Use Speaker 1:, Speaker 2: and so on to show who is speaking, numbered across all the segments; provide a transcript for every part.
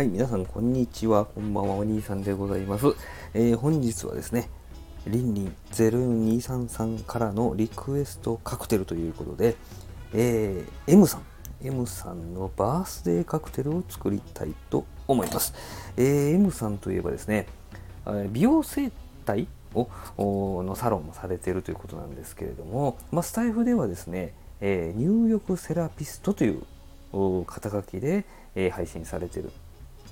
Speaker 1: はい、皆さん、こんにちは。こんばんは。お兄さんでございます。えー、本日はですね、リンリン0233からのリクエストカクテルということで、えー、M さん、M さんのバースデーカクテルを作りたいと思います。えー、M さんといえばですね、美容整体をのサロンもされているということなんですけれども、まあ、スタイフではですね、えー、入浴セラピストという肩書きで、えー、配信されている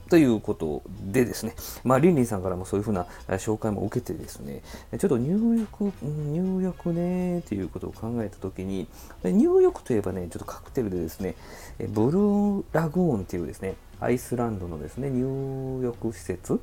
Speaker 1: ということでですね、まあ、リンリンさんからもそういうふうな紹介も受けてですね、ちょっと入浴、入浴ねということを考えたときに、入浴といえばね、ちょっとカクテルでですね、ブルーラグーンっていうですね、アイスランドのですね、入浴施設、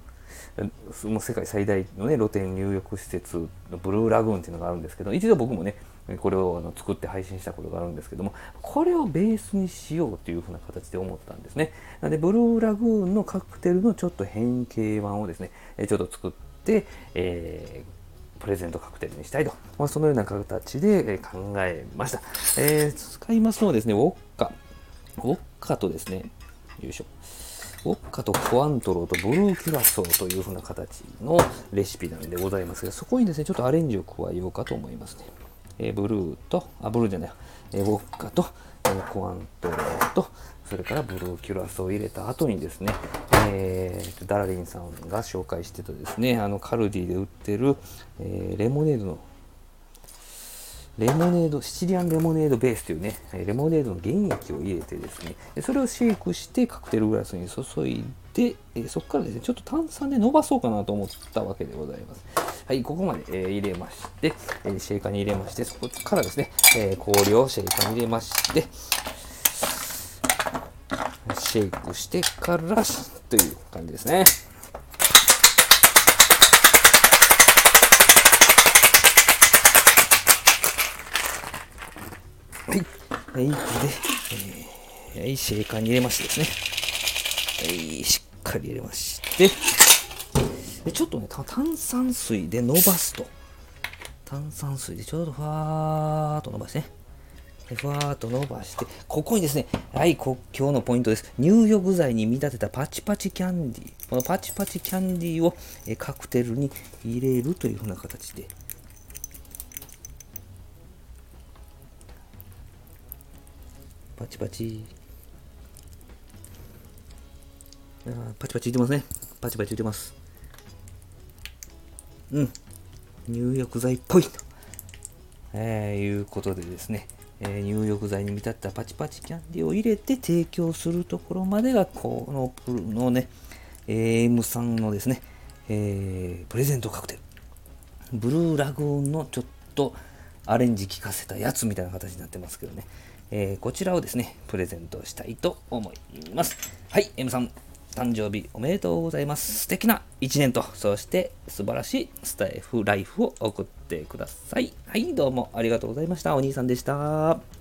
Speaker 1: もう世界最大のね、露天入浴施設のブルーラグーンっていうのがあるんですけど、一度僕もね、これをあの作って配信したことがあるんですけども、これをベースにしようというふうな形で思ったんですね。なので、ブルーラグーンのカクテルのちょっと変形版をですね、ちょっと作って、えー、プレゼントカクテルにしたいと、まあ、そのような形で考えました。えー、使いますのはですね、ウォッカ。ウォッカとですね、よいしょ。ウォッカとコアントローとブルーキュラソーというふうな形のレシピなんでございますが、そこにですね、ちょっとアレンジを加えようかと思いますね。えブルーと、あ、ブルーじゃない、えウォッカと、えコアントローと、それからブルーキュラスを入れた後にですね、えー、ダラリンさんが紹介してたですね、あのカルディで売ってる、えー、レモネードのレモネード、シチリアンレモネードベースというね、レモネードの原液を入れてですね、それをシェイクしてカクテルグラスに注いで、そこからですね、ちょっと炭酸で伸ばそうかなと思ったわけでございます。はい、ここまで、え、入れまして、え、シェイカーに入れまして、そこからですね、え、氷をシェイカーに入れまして、シェイクしてからという感じですね。はい。で、えー、はい、シェイカーに入れましてですね。はい、しっかり入れまして、でちょっとね、炭酸水で伸ばすと。炭酸水でちょうどふわーっと伸ばしてね。ふわーっと伸ばして、ここにですね、はい、今日のポイントです。入浴剤に見立てたパチパチキャンディー。このパチパチキャンディーをえカクテルに入れるというふうな形で。パチパチ。あパチパチいってますね。パチパチいってます。うん、入浴剤っぽいと、えー、いうことでですね、えー、入浴剤に見立ったパチパチキャンディを入れて提供するところまでが、このプルのね、M さんのですね、えー、プレゼントカクテル。ブルーラグーンのちょっとアレンジ効かせたやつみたいな形になってますけどね、えー、こちらをですね、プレゼントしたいと思います。はい、M さん、誕生日おめでとうございます。素敵な一年と、そして素晴らしいスタイフライフを送ってください。はい、どうもありがとうございました。お兄さんでした。